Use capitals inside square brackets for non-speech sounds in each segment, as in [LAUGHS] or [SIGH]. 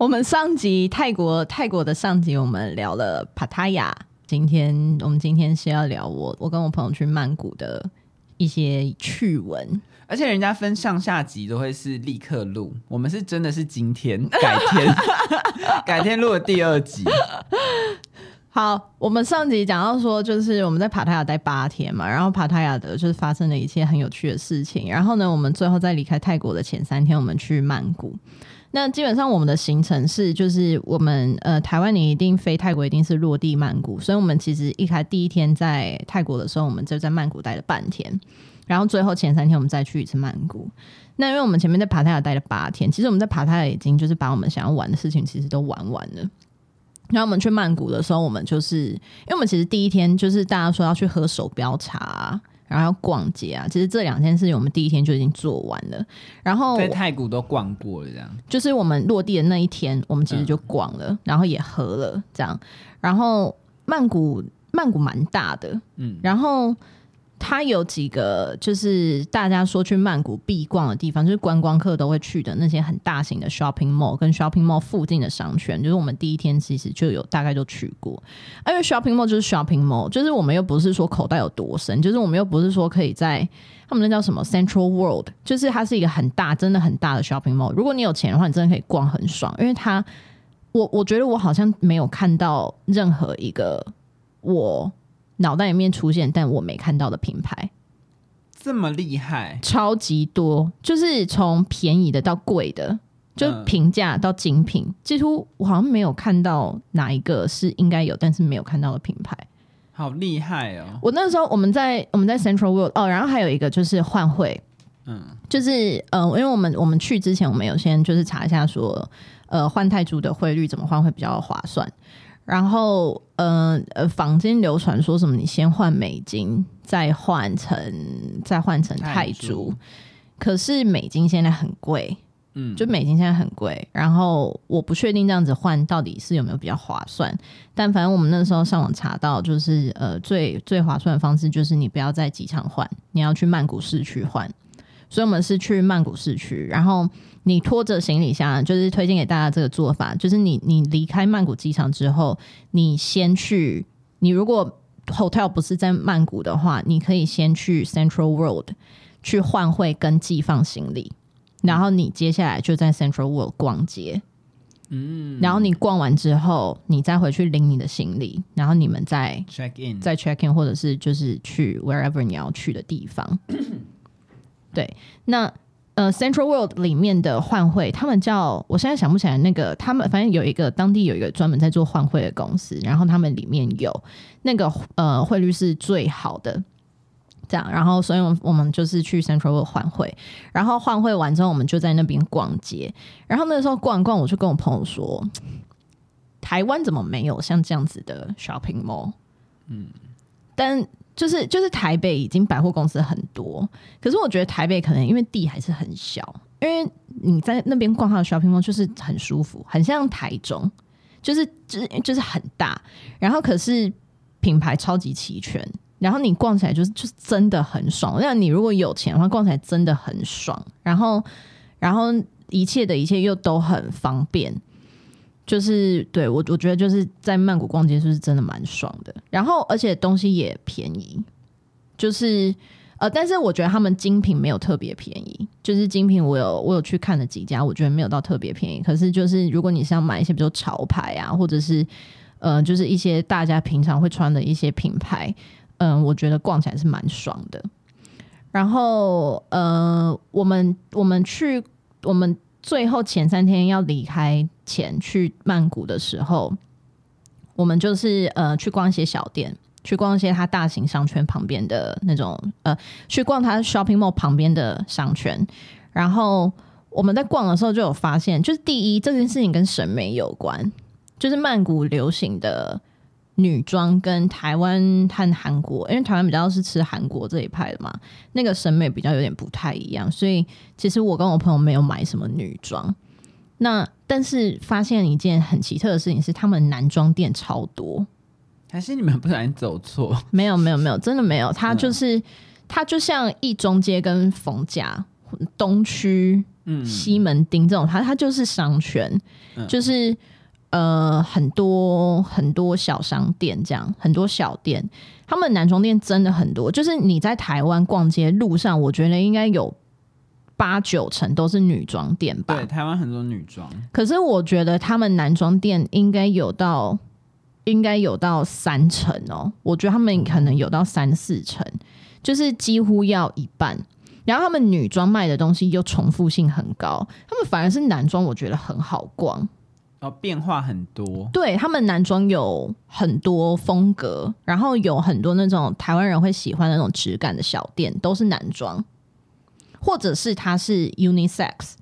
我们上集泰国泰国的上集，我们聊了帕塔亚。今天我们今天是要聊我我跟我朋友去曼谷的一些趣闻。而且人家分上下集都会是立刻录，我们是真的是今天改天 [LAUGHS] 改天录的第二集。好，我们上集讲到说，就是我们在帕塔亚待八天嘛，然后帕塔亚的就是发生了一些很有趣的事情。然后呢，我们最后在离开泰国的前三天，我们去曼谷。那基本上我们的行程是，就是我们呃台湾你一定飞泰国，一定是落地曼谷，所以我们其实一开第一天在泰国的时候，我们就在曼谷待了半天，然后最后前三天我们再去一次曼谷。那因为我们前面在帕泰亚待了八天，其实我们在帕泰亚已经就是把我们想要玩的事情其实都玩完了。然后我们去曼谷的时候，我们就是因为我们其实第一天就是大家说要去喝手表茶。然后要逛街啊，其实这两件事情我们第一天就已经做完了。然后在太古都逛过了，这样就是我们落地的那一天，我们其实就逛了，嗯、然后也合了这样。然后曼谷曼谷蛮大的，嗯，然后。它有几个，就是大家说去曼谷必逛的地方，就是观光客都会去的那些很大型的 shopping mall，跟 shopping mall 附近的商圈，就是我们第一天其实就有大概就去过。因为 shopping mall 就是 shopping mall，就是我们又不是说口袋有多深，就是我们又不是说可以在他们那叫什么 Central World，就是它是一个很大，真的很大的 shopping mall。如果你有钱的话，你真的可以逛很爽，因为它，我我觉得我好像没有看到任何一个我。脑袋里面出现，但我没看到的品牌，这么厉害，超级多，就是从便宜的到贵的，就平价到精品，嗯、几乎我好像没有看到哪一个是应该有，但是没有看到的品牌，好厉害哦！我那时候我们在我们在 Central World 哦，然后还有一个就是换汇，嗯，就是呃，因为我们我们去之前，我们有先就是查一下说，呃，换泰铢的汇率怎么换会比较划算。然后，呃呃，坊间流传说什么？你先换美金，再换成再换成泰铢。可是美金现在很贵，嗯，就美金现在很贵。然后我不确定这样子换到底是有没有比较划算。但反正我们那时候上网查到，就是呃最最划算的方式就是你不要在机场换，你要去曼谷市区换。所以我们是去曼谷市区，然后。你拖着行李箱，就是推荐给大家这个做法，就是你你离开曼谷机场之后，你先去，你如果 hotel 不是在曼谷的话，你可以先去 Central World 去换汇跟寄放行李，然后你接下来就在 Central World 逛街，嗯，然后你逛完之后，你再回去领你的行李，然后你们再 check in，再 check in，或者是就是去 wherever 你要去的地方，[CLEARS THROAT] 对，那。呃，Central World 里面的换汇，他们叫我现在想不起来那个，他们反正有一个当地有一个专门在做换汇的公司，然后他们里面有那个呃汇率是最好的，这样，然后所以我们我们就是去 Central World 换汇，然后换汇完之后，我们就在那边逛街，然后那个时候逛一逛，我就跟我朋友说，台湾怎么没有像这样子的 shopping mall？嗯，但。就是就是台北已经百货公司很多，可是我觉得台北可能因为地还是很小，因为你在那边逛它的 shopping mall 就是很舒服，很像台中，就是就是就是很大，然后可是品牌超级齐全，然后你逛起来就是就是真的很爽。那你如果有钱的话，逛起来真的很爽，然后然后一切的一切又都很方便。就是对我，我觉得就是在曼谷逛街是真的蛮爽的，然后而且东西也便宜，就是呃，但是我觉得他们精品没有特别便宜，就是精品我有我有去看了几家，我觉得没有到特别便宜。可是就是如果你是要买一些比如潮牌啊，或者是呃，就是一些大家平常会穿的一些品牌，嗯、我觉得逛起来是蛮爽的。然后呃，我们我们去我们。最后前三天要离开前去曼谷的时候，我们就是呃去逛一些小店，去逛一些它大型商圈旁边的那种呃，去逛它 shopping mall 旁边的商圈。然后我们在逛的时候就有发现，就是第一这件事情跟审美有关，就是曼谷流行的。女装跟台湾和韩国，因为台湾比较是吃韩国这一派的嘛，那个审美比较有点不太一样，所以其实我跟我朋友没有买什么女装。那但是发现一件很奇特的事情是，他们男装店超多，还是你们不小心走错？[LAUGHS] 没有没有没有，真的没有。它就是、嗯、它就像一中街跟逢甲东区嗯，西门町这种，它它就是商圈，嗯、就是呃很多很多小商店这样，很多小店，他们男装店真的很多。就是你在台湾逛街路上，我觉得应该有八九成都是女装店吧？对，台湾很多女装。可是我觉得他们男装店应该有到应该有到三成哦，我觉得他们可能有到三四成，就是几乎要一半。然后他们女装卖的东西又重复性很高，他们反而是男装，我觉得很好逛哦，变化很多。对，他们男装有很多风格，然后有很多那种台湾人会喜欢的那种质感的小店，都是男装，或者是它是 unisex，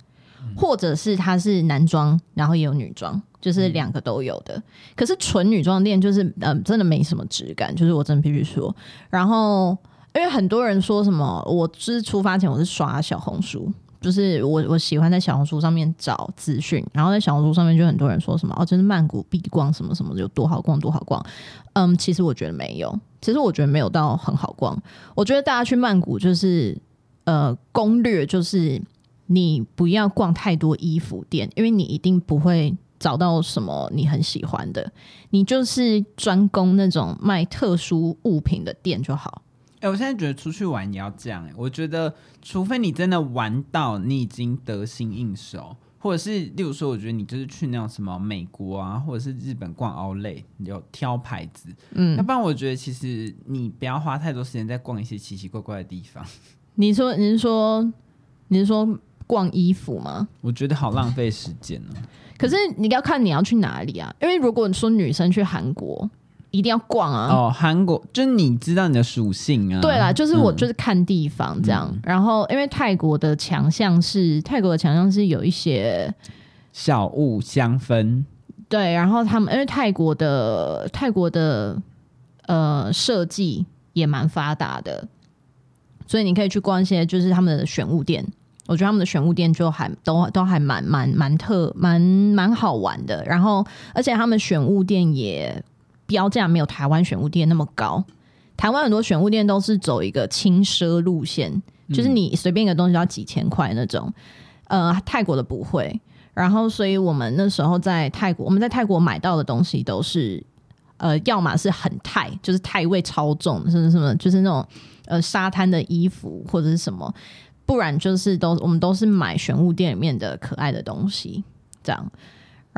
或者是它是男装，然后也有女装，就是两个都有的。可是纯女装店就是嗯、真的没什么质感，就是我真的必须说，然后。因为很多人说什么，我是出发前我是刷小红书，就是我我喜欢在小红书上面找资讯，然后在小红书上面就很多人说什么哦，真的曼谷必逛什么什么有多好逛多好逛。嗯，其实我觉得没有，其实我觉得没有到很好逛。我觉得大家去曼谷就是呃攻略就是你不要逛太多衣服店，因为你一定不会找到什么你很喜欢的，你就是专攻那种卖特殊物品的店就好。哎、我现在觉得出去玩也要这样哎、我觉得，除非你真的玩到你已经得心应手，或者是例如说，我觉得你就是去那种什么美国啊，或者是日本逛 Outlet，你有挑牌子，嗯，要不然我觉得其实你不要花太多时间在逛一些奇奇怪怪的地方。[LAUGHS] 你说，你是说，你是说逛衣服吗？我觉得好浪费时间呢、啊。可是你要看你要去哪里啊，因为如果你说女生去韩国。一定要逛啊！哦，韩国就是你知道你的属性啊。对啦，就是我就是看地方这样。嗯、然后，因为泰国的强项是泰国的强项是有一些小物香氛。对，然后他们因为泰国的泰国的呃设计也蛮发达的，所以你可以去逛一些就是他们的选物店。我觉得他们的选物店就还都都还蛮蛮蛮特蛮蛮好玩的。然后，而且他们选物店也。标价没有台湾选物店那么高，台湾很多选物店都是走一个轻奢路线，就是你随便一个东西都要几千块那种。呃，泰国的不会，然后所以我们那时候在泰国，我们在泰国买到的东西都是，呃，要么是很泰，就是泰味超重，是什么什么，就是那种呃沙滩的衣服或者是什么，不然就是都我们都是买选物店里面的可爱的东西这样，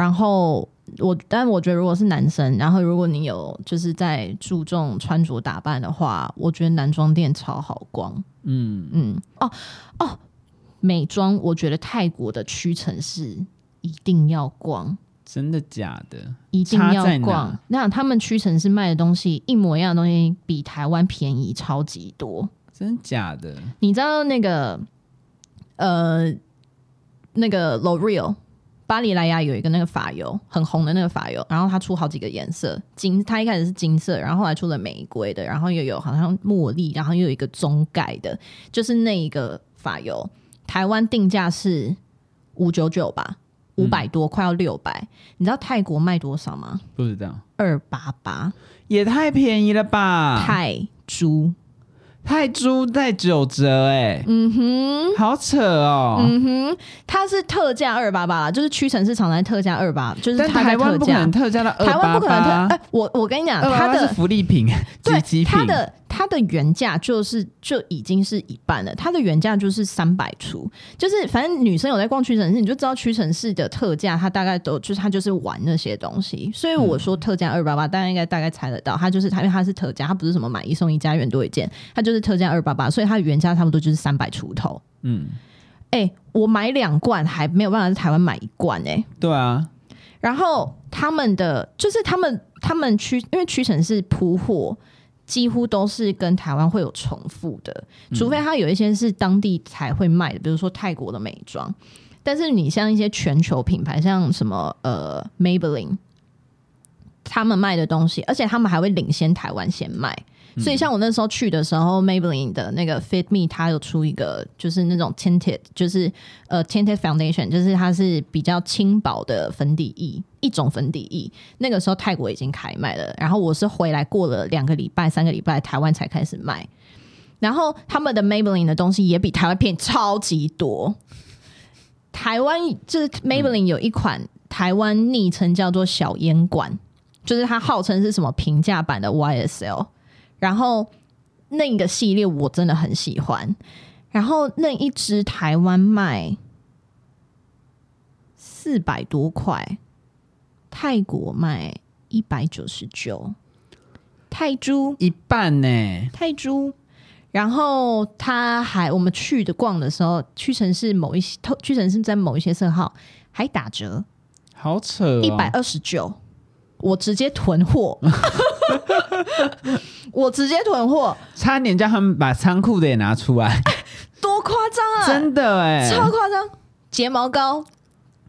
然后。我，但我觉得如果是男生，然后如果你有就是在注重穿着打扮的话，我觉得男装店超好逛。嗯嗯，哦哦，美妆，我觉得泰国的屈臣氏一定要逛。真的假的？一定要逛。那他们屈臣氏卖的东西一模一样的东西，比台湾便宜超级多。真的假的？你知道那个呃那个 L'Oreal 巴黎莱雅有一个那个发油很红的那个发油，然后它出好几个颜色，金，它一开始是金色，然后后来出了玫瑰的，然后又有好像茉莉，然后又有一个棕盖的，就是那一个发油，台湾定价是五九九吧，五百多，嗯、快要六百，你知道泰国卖多少吗？不知道，二八八，也太便宜了吧，泰铢。泰铢在九折哎、欸，嗯哼，好扯哦，嗯哼，它是特价二八八啦，就是屈臣氏常在特价二八，就是台湾不可能特价到二八八，台湾不可能特，哎、欸，我我跟你讲，它的福利品，对，它的。它的原价就是就已经是一半了，它的原价就是三百出，就是反正女生有在逛屈臣氏，你就知道屈臣氏的特价，它大概都就是它就是玩那些东西，所以我说特价二八八，大家应该大概猜得到，它就是它因为它是特价，它不是什么买一送一加元多一件，它就是特价二八八，所以它的原价差不多就是三百出头。嗯，哎、欸，我买两罐还没有办法在台湾买一罐哎、欸，对啊，然后他们的就是他们他们屈因为屈臣氏铺货。几乎都是跟台湾会有重复的，除非它有一些是当地才会卖的，比如说泰国的美妆。但是你像一些全球品牌，像什么呃 Maybelline，他们卖的东西，而且他们还会领先台湾先卖。所以像我那时候去的时候，Maybelline 的那个 Fit Me，它有出一个就是那种 tinted，就是呃 tinted foundation，就是它是比较轻薄的粉底液，一种粉底液。那个时候泰国已经开卖了，然后我是回来过了两个礼拜、三个礼拜，台湾才开始卖。然后他们的 Maybelline 的东西也比台湾便宜超级多。台湾就是 Maybelline 有一款台湾昵称叫做小烟管，就是它号称是什么平价版的 YSL，然后那个系列我真的很喜欢，然后那一支台湾卖四百多块，泰国卖一百九十九。泰铢，一半呢，泰铢。然后他还我们去的逛的时候，屈臣氏某一些，屈臣氏在某一些色号还打折，好扯、哦，一百二十九，我直接囤货，[LAUGHS] 我直接囤货，差点叫他们把仓库的也拿出来，[LAUGHS] 多夸张啊！真的哎，超夸张！睫毛膏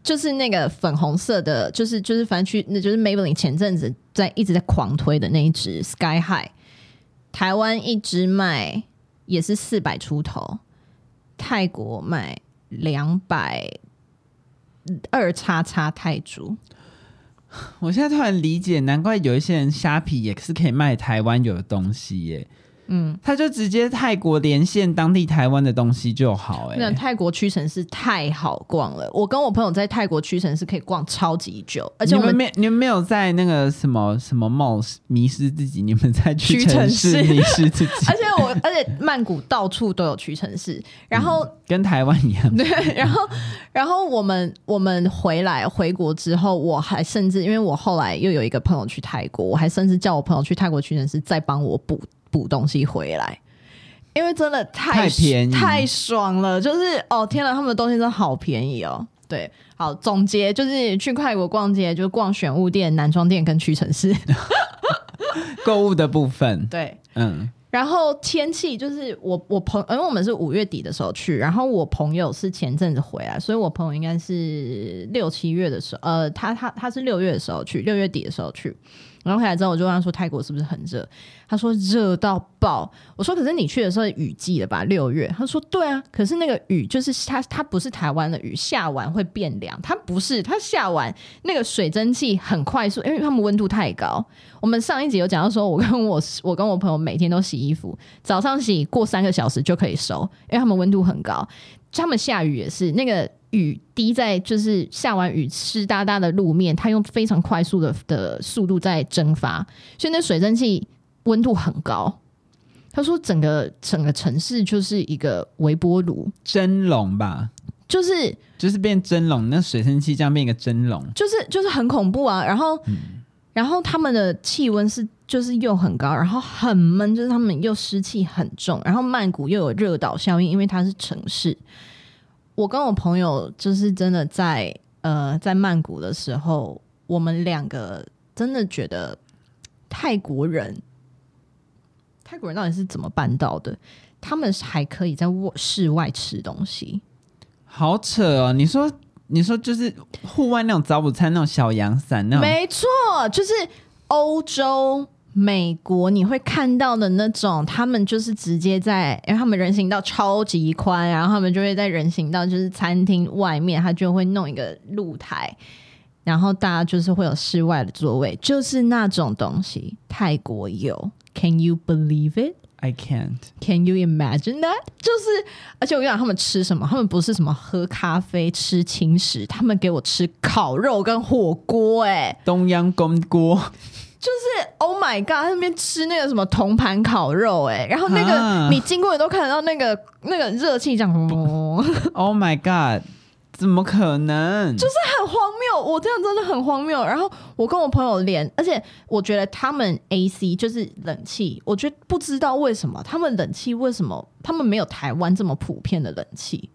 就是那个粉红色的，就是就是反正去那就是 Maybelline 前阵子在一直在狂推的那一支 Sky High，台湾一支卖。也是四百出头，泰国卖两百二叉叉泰铢。[LAUGHS] 我现在突然理解，难怪有一些人虾皮也是可以卖台湾有的东西耶。嗯，他就直接泰国连线当地台湾的东西就好哎、欸。那泰国屈臣氏太好逛了，我跟我朋友在泰国屈臣氏可以逛超级久，而且我们，你们没你们没有在那个什么什么 mall 迷失自己，你们在屈臣氏迷失自己。[LAUGHS] 而且我而且曼谷到处都有屈臣氏，然后、嗯、跟台湾一样。[LAUGHS] 对，然后然后我们我们回来回国之后，我还甚至因为我后来又有一个朋友去泰国，我还甚至叫我朋友去泰国屈臣氏再帮我补。补东西回来，因为真的太太便宜太爽了，就是哦天哪，他们的东西真的好便宜哦。对，好总结就是去泰国逛街，就逛选物店、男装店跟屈臣氏 [LAUGHS] 购物的部分。对，嗯，然后天气就是我我朋，因为我们是五月底的时候去，然后我朋友是前阵子回来，所以我朋友应该是六七月的时候，呃，他他他是六月的时候去，六月底的时候去。然后回来之后，我就问他说：“泰国是不是很热？”他说：“热到爆。”我说：“可是你去的时候雨季了吧？六月。”他说：“对啊，可是那个雨就是它，它不是台湾的雨，下完会变凉。它不是，它下完那个水蒸气很快速，因为他们温度太高。我们上一集有讲到说，我跟我我跟我朋友每天都洗衣服，早上洗过三个小时就可以收，因为他们温度很高。他们下雨也是那个。”雨滴在就是下完雨湿哒哒的路面，它用非常快速的的速度在蒸发，所以那水蒸气温度很高。他说整个整个城市就是一个微波炉蒸笼吧，就是就是变蒸笼，那水蒸气这样变一个蒸笼，就是就是很恐怖啊。然后、嗯、然后他们的气温是就是又很高，然后很闷，就是他们又湿气很重，然后曼谷又有热岛效应，因为它是城市。我跟我朋友就是真的在呃在曼谷的时候，我们两个真的觉得泰国人，泰国人到底是怎么办到的？他们还可以在室外吃东西，好扯哦！你说你说就是户外那种早午餐那种小阳伞那种，没错，就是欧洲。美国你会看到的那种，他们就是直接在，因为他们人行道超级宽，然后他们就会在人行道，就是餐厅外面，他就会弄一个露台，然后大家就是会有室外的座位，就是那种东西。泰国有，Can you believe it? I can't. Can you imagine that? 就是，而且我跟你讲，他们吃什么？他们不是什么喝咖啡、吃轻食，他们给我吃烤肉跟火锅，哎，冬阴功锅。就是 Oh my God，他那边吃那个什么铜盘烤肉哎、欸，然后那个你经过你都看得到那个那个热气这样。[LAUGHS] Oh my God，怎么可能？就是很荒谬，我这样真的很荒谬。然后我跟我朋友连，而且我觉得他们 AC 就是冷气，我觉得不知道为什么他们冷气为什么他们没有台湾这么普遍的冷气。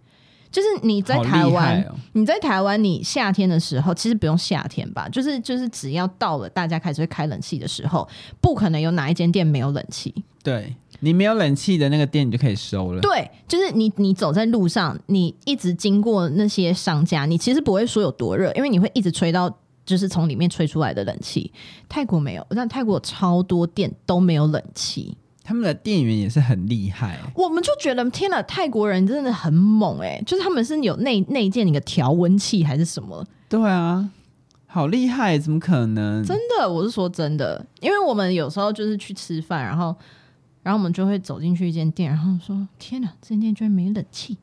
就是你在台湾，哦、你在台湾，你夏天的时候其实不用夏天吧，就是就是只要到了大家开始会开冷气的时候，不可能有哪一间店没有冷气。对，你没有冷气的那个店，你就可以收了。对，就是你你走在路上，你一直经过那些商家，你其实不会说有多热，因为你会一直吹到就是从里面吹出来的冷气。泰国没有，但泰国超多店都没有冷气。他们的店员也是很厉害，我们就觉得天哪，泰国人真的很猛哎！就是他们是有内内建一个调温器还是什么？对啊，好厉害，怎么可能？真的，我是说真的，因为我们有时候就是去吃饭，然后然后我们就会走进去一间店，然后说天哪，这间店居然没冷气，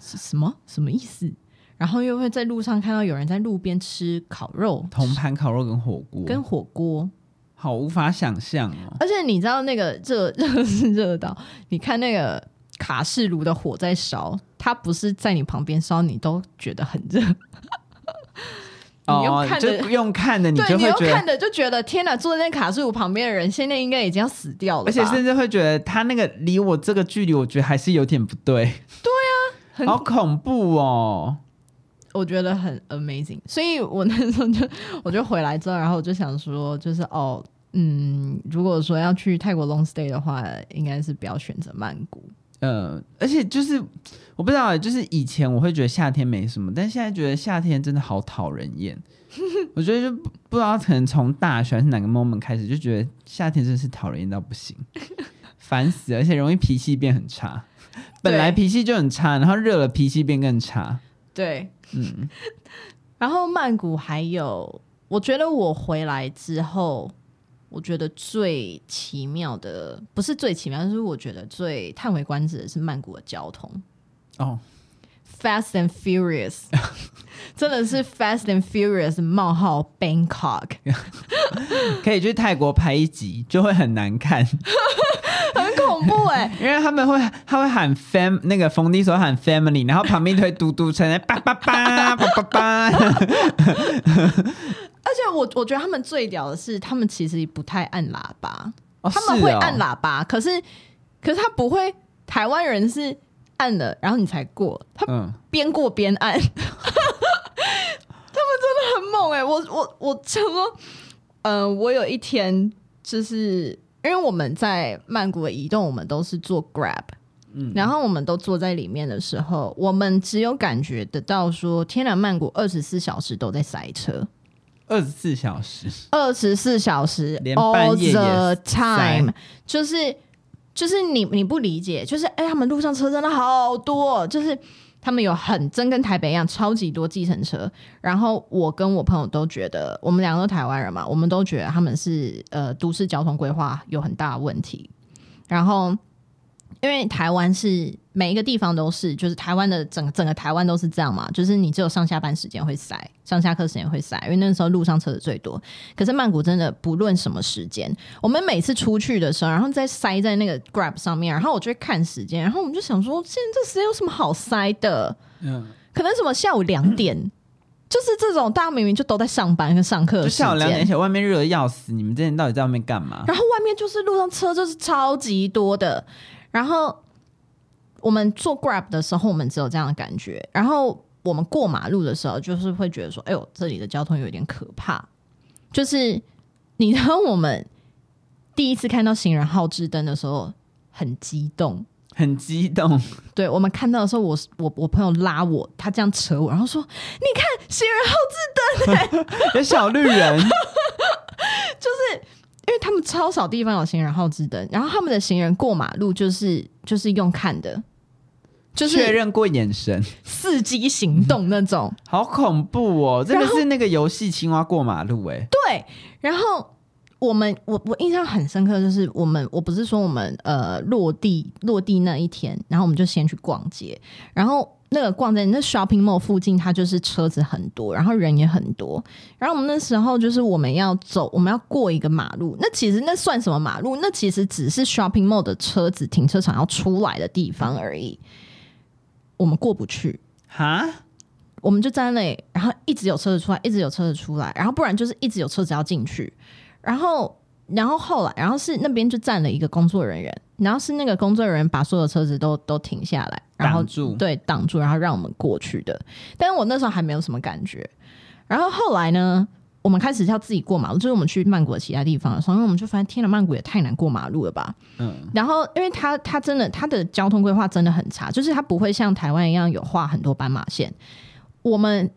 是什么什么意思？然后又会在路上看到有人在路边吃烤肉，铜盘烤肉跟火锅，跟火锅，好无法想象哦。而且你知道那个热热是热到，你看那个卡式炉的火在烧，它不是在你旁边烧，你都觉得很热。你用看的，哦、用看的，你就会觉得你用看的就觉得天哪！坐在那卡式炉旁边的人，现在应该已经要死掉了，而且甚至会觉得他那个离我这个距离，我觉得还是有点不对。对啊，好恐怖哦！我觉得很 amazing，所以我那时候就我就回来之后，然后我就想说，就是哦，嗯，如果说要去泰国 long stay 的话，应该是不要选择曼谷。呃，而且就是我不知道，就是以前我会觉得夏天没什么，但现在觉得夏天真的好讨人厌。[LAUGHS] 我觉得就不不知道，可能从大学还是哪个 moment 开始，就觉得夏天真的是讨人厌到不行，[LAUGHS] 烦死，而且容易脾气变很差。本来脾气就很差，然后热了脾气变更差。对，嗯。[LAUGHS] 然后曼谷还有，我觉得我回来之后。我觉得最奇妙的，不是最奇妙，就是我觉得最叹为观止的是曼谷的交通哦、oh.，Fast and Furious，[LAUGHS] 真的是 Fast and Furious 冒号 Bangkok，[LAUGHS] [LAUGHS] 可以去泰国拍一集就会很难看，很恐怖哎、欸，因为他们会他会喊 fam 那个冯迪所喊 family，然后旁边推嘟嘟车，叭叭叭叭叭叭。而且我我觉得他们最屌的是，他们其实不太按喇叭，哦、他们会按喇叭，哦、可是可是他不会。台湾人是按了，然后你才过，他边过边按，嗯、他们真的很猛哎、欸！我我我想说，呃，我有一天就是因为我们在曼谷的移动，我们都是坐 Grab，嗯，然后我们都坐在里面的时候，我们只有感觉得到说，天然，曼谷二十四小时都在塞车。二十四小时，二十四小时，连半夜 all the time，就是就是你你不理解，就是哎、欸，他们路上车真的好多，就是他们有很真跟台北一样超级多计程车。然后我跟我朋友都觉得，我们两个都台湾人嘛，我们都觉得他们是呃都市交通规划有很大的问题。然后因为台湾是。每一个地方都是，就是台湾的整个整个台湾都是这样嘛，就是你只有上下班时间会塞，上下课时间会塞，因为那个时候路上车子最多。可是曼谷真的不论什么时间，我们每次出去的时候，然后再塞在那个 Grab 上面，然后我就会看时间，然后我们就想说，现在这时间有什么好塞的？嗯，可能什么下午两点，嗯、就是这种大家明明就都在上班跟上课，就下午两点，而且外面热的要死，你们之前到底在外面干嘛？然后外面就是路上车就是超级多的，然后。我们坐 Grab 的时候，我们只有这样的感觉。然后我们过马路的时候，就是会觉得说：“哎呦，这里的交通有点可怕。”就是你知道，我们第一次看到行人号志灯的时候，很激动，很激动。[LAUGHS] 对，我们看到的时候，我我我朋友拉我，他这样扯我，然后说：“你看行人号志灯，欸，[LAUGHS] 有小绿人。[LAUGHS] ”就是因为他们超少地方有行人号志灯，然后他们的行人过马路就是就是用看的。就是确认过眼神，伺机行动那种，[LAUGHS] 好恐怖哦！真的是那个游戏青蛙过马路哎。对，然后我们我我印象很深刻，就是我们我不是说我们呃落地落地那一天，然后我们就先去逛街，然后那个逛在那 shopping mall 附近，它就是车子很多，然后人也很多，然后我们那时候就是我们要走，我们要过一个马路，那其实那算什么马路？那其实只是 shopping mall 的车子停车场要出来的地方而已。我们过不去哈，我们就站在那里，然后一直有车子出来，一直有车子出来，然后不然就是一直有车子要进去，然后，然后后来，然后是那边就站了一个工作人员，然后是那个工作人员把所有车子都都停下来，然后对，挡住，然后让我们过去的。但是我那时候还没有什么感觉，然后后来呢？我们开始要自己过马路，就是我们去曼谷的其他地方的时候，因为我们就发现，天哪，曼谷也太难过马路了吧？嗯。然后，因为它它真的它的交通规划真的很差，就是它不会像台湾一样有画很多斑马线。我们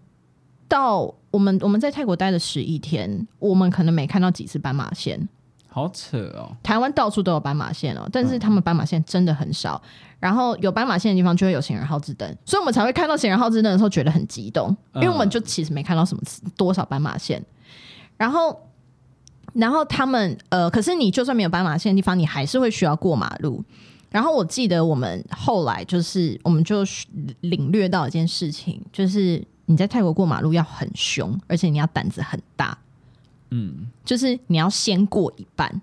到我们我们在泰国待了十一天，我们可能没看到几次斑马线，好扯哦。台湾到处都有斑马线哦，但是他们斑马线真的很少。嗯。然后有斑马线的地方就会有行人号志灯，所以我们才会看到行人号志灯的时候觉得很激动，因为我们就其实没看到什么多少斑马线。然后，然后他们呃，可是你就算没有斑马线的地方，你还是会需要过马路。然后我记得我们后来就是，我们就领略到一件事情，就是你在泰国过马路要很凶，而且你要胆子很大。嗯，就是你要先过一半。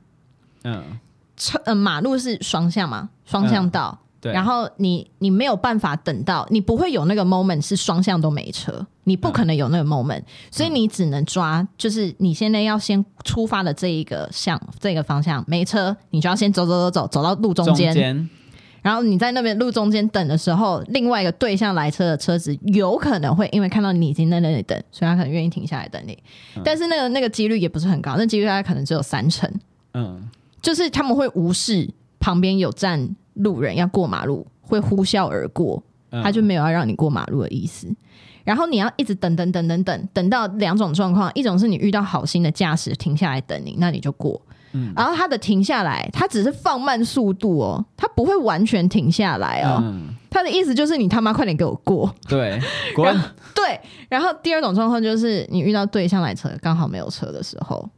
嗯，车呃马路是双向嘛，双向道。嗯对，然后你你没有办法等到，你不会有那个 moment 是双向都没车，你不可能有那个 moment，、嗯、所以你只能抓，就是你现在要先出发的这一个向这个方向没车，你就要先走走走走走到路中间，中间。然后你在那边路中间等的时候，另外一个对向来车的车子有可能会因为看到你已经在那里等，所以他可能愿意停下来等你，嗯、但是那个那个几率也不是很高，那几率大概可能只有三成，嗯，就是他们会无视旁边有站。路人要过马路会呼啸而过，他就没有要让你过马路的意思。嗯、然后你要一直等等等等等，等到两种状况：一种是你遇到好心的驾驶停下来等你，那你就过。嗯、然后他的停下来，他只是放慢速度哦，他不会完全停下来哦。嗯、他的意思就是你他妈快点给我过。对，滚。[LAUGHS] 对。然后第二种状况就是你遇到对向来车刚好没有车的时候，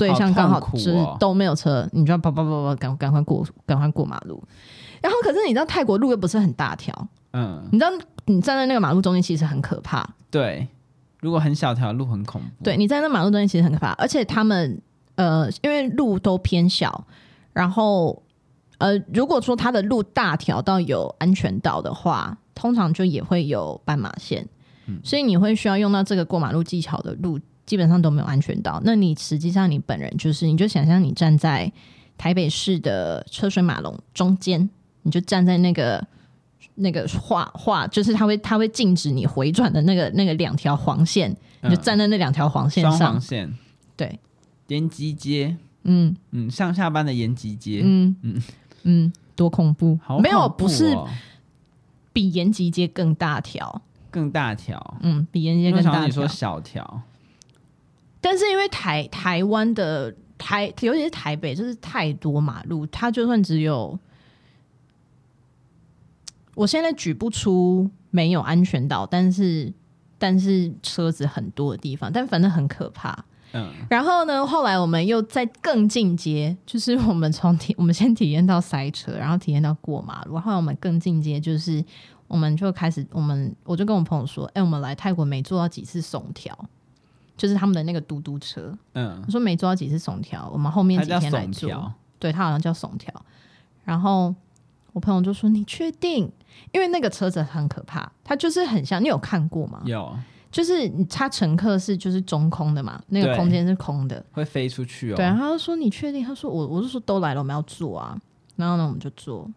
对象刚好就是都没有车，哦、你就要跑跑跑跑赶赶快过赶快过马路。然后，可是你知道泰国路又不是很大条，嗯，你知道你站在那个马路中间其实很可怕。对，如果很小条路很恐怖。对，你在那马路中间其实很可怕，而且他们呃，因为路都偏小，然后呃，如果说它的路大条到有安全岛的话，通常就也会有斑马线，嗯，所以你会需要用到这个过马路技巧的路，基本上都没有安全岛。那你实际上你本人就是，你就想象你站在台北市的车水马龙中间。你就站在那个那个画画，就是他会他会禁止你回转的那个那个两条黄线，嗯、你就站在那两条黄线上。双黄线，对，延吉街，嗯。嗯，上下班的延吉街，嗯。嗯。嗯，多恐怖！恐怖哦、没有，不是比延吉街更大条，更大条，嗯，比延吉街更大条。你说小条，但是因为台台湾的台，尤其是台北，就是太多马路，它就算只有。我现在举不出没有安全岛，但是但是车子很多的地方，但反正很可怕。嗯，然后呢，后来我们又再更进阶，就是我们从体 [LAUGHS] 我们先体验到塞车，然后体验到过马路，后来我们更进阶，就是我们就开始，我们我就跟我朋友说，哎，我们来泰国没坐到几次耸调，就是他们的那个嘟嘟车。嗯，我说没坐到几次耸条，我们后面几天来做，对，他好像叫耸条，然后。我朋友就说：“你确定？因为那个车子很可怕，它就是很像。你有看过吗？有，就是它乘客是就是中空的嘛，那个空间是空的，会飞出去哦。对，他就说：你确定？他说：我，我就说都来了，我们要坐啊。然后呢，我们就坐。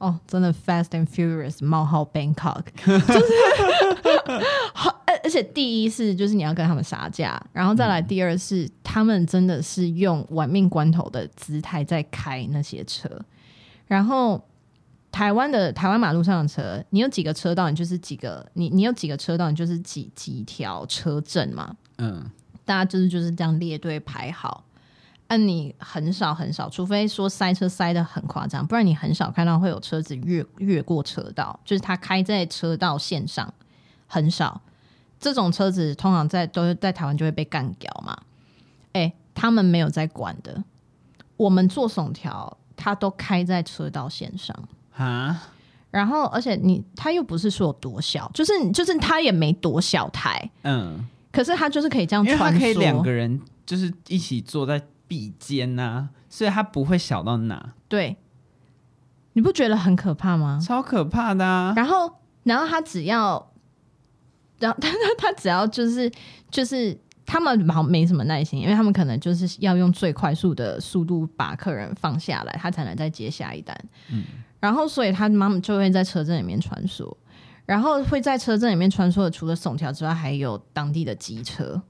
哦，真的 Fast and Furious 冒号 Bangkok，[LAUGHS] 就是 [LAUGHS] 而。而且第一是就是你要跟他们杀价，然后再来第二是、嗯、他们真的是用玩命关头的姿态在开那些车，然后。”台湾的台湾马路上的车，你有几个车道，你就是几个你你有几个车道，你就是几几条车阵嘛。嗯，大家就是就是这样列队排好。按你很少很少，除非说塞车塞的很夸张，不然你很少看到会有车子越越过车道，就是他开在车道线上，很少。这种车子通常在都是在台湾就会被干掉嘛。哎、欸，他们没有在管的，我们做耸条，他都开在车道线上。啊，然后而且你他又不是说有多小，就是就是他也没多小台，嗯，可是他就是可以这样穿梭，因为他可以两个人就是一起坐在壁间呐、啊，所以他不会小到哪。对，你不觉得很可怕吗？超可怕的啊！然后然后他只要，然后他他他只要就是就是。他们好像没什么耐心，因为他们可能就是要用最快速的速度把客人放下来，他才能再接下一单。嗯，然后所以他妈妈就会在车阵里面穿梭，然后会在车站里面穿梭的，除了耸桥之外，还有当地的机车。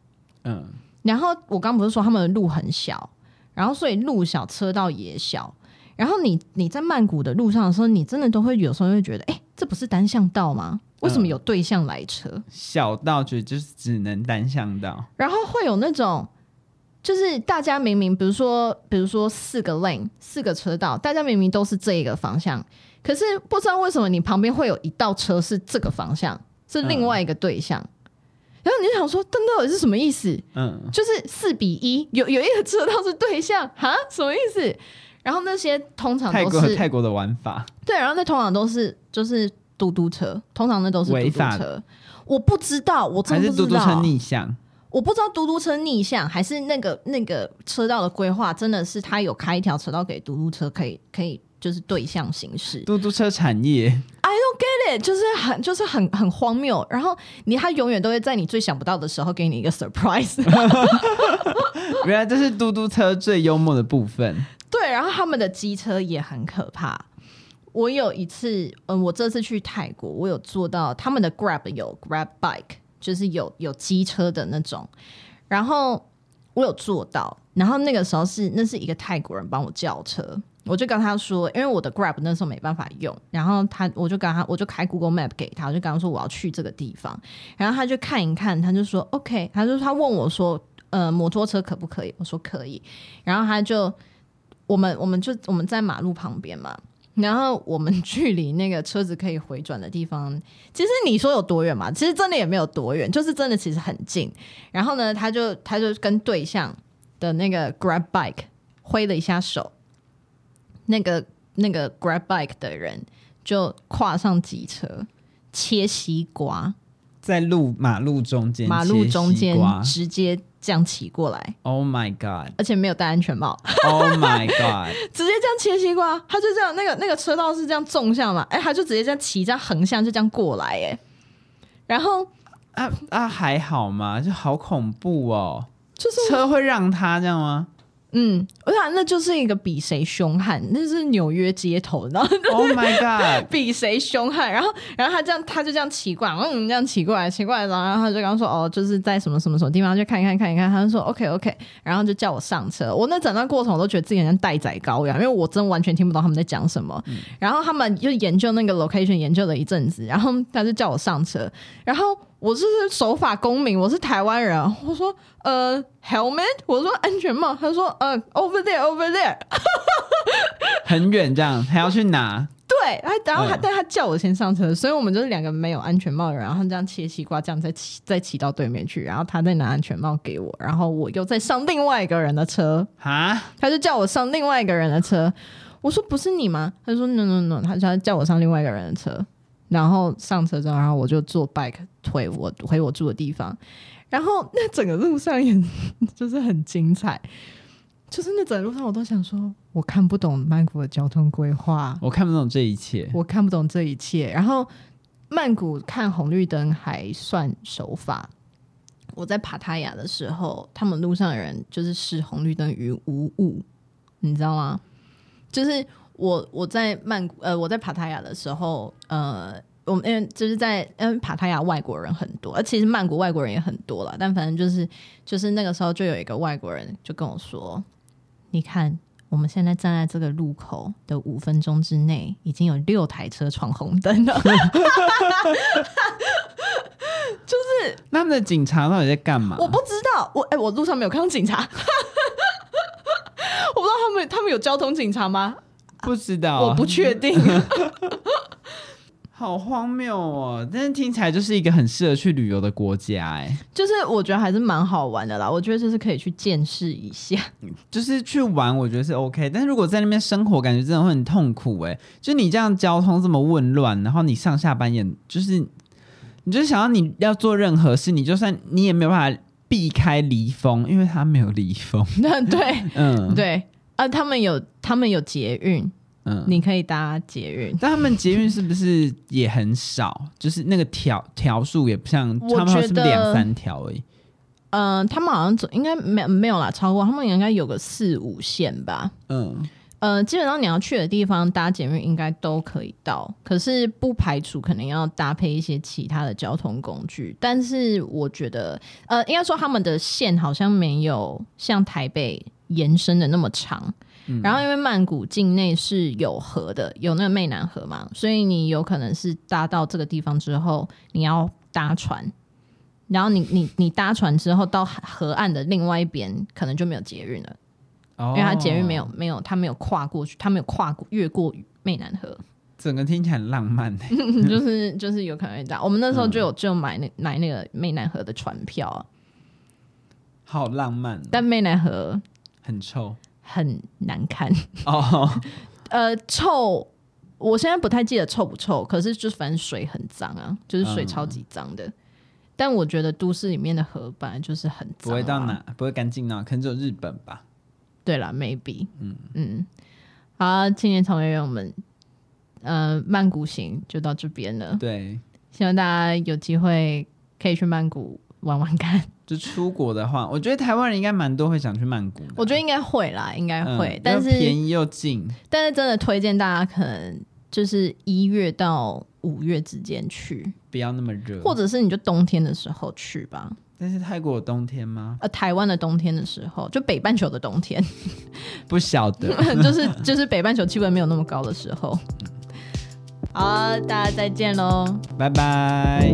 嗯，然后我刚不是说他们的路很小，然后所以路小，车道也小。然后你你在曼谷的路上的时候，你真的都会有时候会觉得，哎，这不是单向道吗？为什么有对向来车？嗯、小道就就是只能单向道，然后会有那种，就是大家明明比如说比如说四个 lane 四个车道，大家明明都是这一个方向，可是不知道为什么你旁边会有一道车是这个方向，是另外一个对象，嗯、然后你就想说，灯到底是什么意思？嗯，就是四比一，有有一个车道是对向，哈，什么意思？然后那些通常泰国都是泰国的玩法，对，然后那通常都是就是嘟嘟车，通常那都是嘟嘟法车。我不知道，我真还是的不知道。嘟嘟车逆向？我不知道嘟嘟车逆向还是那个那个车道的规划，真的是他有开一条车道给嘟嘟车，可以可以就是对向行驶。嘟嘟车产业就是很就是很很荒谬。然后你他永远都会在你最想不到的时候给你一个 surprise。[LAUGHS] 原来这是嘟嘟车最幽默的部分。对，然后他们的机车也很可怕。我有一次，嗯，我这次去泰国，我有坐到他们的 Grab 有 Grab Bike。就是有有机车的那种，然后我有坐到，然后那个时候是那是一个泰国人帮我叫车，我就跟他说，因为我的 Grab 那时候没办法用，然后他我就跟他我就开 Google Map 给他，我就跟他说我要去这个地方，然后他就看一看，他就说 OK，他就他问我说，呃，摩托车可不可以？我说可以，然后他就我们我们就我们在马路旁边嘛。然后我们距离那个车子可以回转的地方，其实你说有多远嘛？其实真的也没有多远，就是真的其实很近。然后呢，他就他就跟对象的那个 Grab Bike 挥了一下手，那个那个 Grab Bike 的人就跨上机车切西瓜，在路马路中间，马路中间直接。这样骑过来，Oh my god！而且没有戴安全帽，Oh my god！[LAUGHS] 直接这样切西瓜，他就这样，那个那个车道是这样纵向嘛？哎，他就直接这样骑，这样横向就这样过来，哎，然后啊啊还好嘛，就好恐怖哦，就是车会让他这样吗？嗯，我想那就是一个比谁凶悍，那是纽约街头，然后 Oh my [LAUGHS] God，比谁凶悍，然后然后他这样他就这样骑过来，嗯，这样骑过来骑过来，然后他就刚刚说哦，就是在什么什么什么地方，去看一看看一看，他就说 OK OK，然后就叫我上车。我那整段过程我都觉得自己很像待宰羔羊，因为我真完全听不懂他们在讲什么。嗯、然后他们就研究那个 location 研究了一阵子，然后他就叫我上车，然后。我是守法公民，我是台湾人。我说呃，helmet，我说安全帽。他说呃，over there，over there，[LAUGHS] 很远这样，还要去拿。对，然后他但他叫我先上车，所以我们就是两个没有安全帽的人，然后这样切西瓜，这样再骑再骑到对面去，然后他再拿安全帽给我，然后我又再上另外一个人的车啊，他就叫我上另外一个人的车。我说不是你吗？他说 no no no，他他叫我上另外一个人的车。然后上车之后，然后我就坐 bike 回我回我住的地方。然后那整个路上也 [LAUGHS] 就是很精彩，就是那整路上我都想说，我看不懂曼谷的交通规划，我看不懂这一切，我看不懂这一切。然后曼谷看红绿灯还算守法。我在帕塔雅的时候，他们路上的人就是视红绿灯于无物，你知道吗？就是。我我在曼谷呃，我在帕塔雅的时候，呃，我们因为就是在因为帕塔亚外国人很多，而其实曼谷外国人也很多了，但反正就是就是那个时候就有一个外国人就跟我说：“你看，我们现在站在这个路口的五分钟之内，已经有六台车闯红灯了。”就是那他们的警察到底在干嘛？我不知道，我哎、欸，我路上没有看到警察，[LAUGHS] 我不知道他们他们有交通警察吗？不知道、啊，我不确定，[LAUGHS] 好荒谬哦！但是听起来就是一个很适合去旅游的国家，哎，就是我觉得还是蛮好玩的啦。我觉得就是可以去见识一下，[LAUGHS] 就是去玩，我觉得是 OK。但是如果在那边生活，感觉真的会很痛苦，哎，就你这样交通这么混乱，然后你上下班也，就是你就想要你要做任何事，你就算你也没有办法避开离峰，因为它没有离峰。那 [LAUGHS] 对，嗯，对。啊，他们有他们有捷运，嗯，你可以搭捷运，但他们捷运是不是也很少？就是那个条条数也不像，他们是两三条而已。嗯、呃，他们好像走应该没没有啦，超过他们应该有个四五线吧。嗯，呃，基本上你要去的地方搭捷运应该都可以到，可是不排除可能要搭配一些其他的交通工具。但是我觉得，呃，应该说他们的线好像没有像台北。延伸的那么长，嗯、然后因为曼谷境内是有河的，有那个湄南河嘛，所以你有可能是搭到这个地方之后，你要搭船，然后你你你搭船之后到河岸的另外一边，可能就没有捷运了，哦、因为它捷运没有没有，它没有跨过去，它没有跨过越过湄南河，整个听起来很浪漫，[LAUGHS] [LAUGHS] 就是就是有可能会这样。我们那时候就有就买那买那个湄南河的船票啊，好浪漫，但湄南河。很臭，很难看 [LAUGHS] 哦。呃，臭，我现在不太记得臭不臭，可是就是反正水很脏啊，就是水超级脏的。嗯、但我觉得都市里面的河本来就是很脏、啊，不会到哪，不会干净呢，可能只有日本吧。对了，maybe，嗯嗯。好，青年草原人，我们呃曼谷行就到这边了。对，希望大家有机会可以去曼谷玩玩看。就出国的话，我觉得台湾人应该蛮多会想去曼谷。我觉得应该会啦，应该会，嗯、但是便宜又近。但是真的推荐大家可能就是一月到五月之间去，不要那么热，或者是你就冬天的时候去吧。但是泰国有冬天吗？呃，台湾的冬天的时候，就北半球的冬天，[LAUGHS] 不晓得，[LAUGHS] 就是就是北半球气温没有那么高的时候。好，大家再见喽，拜拜。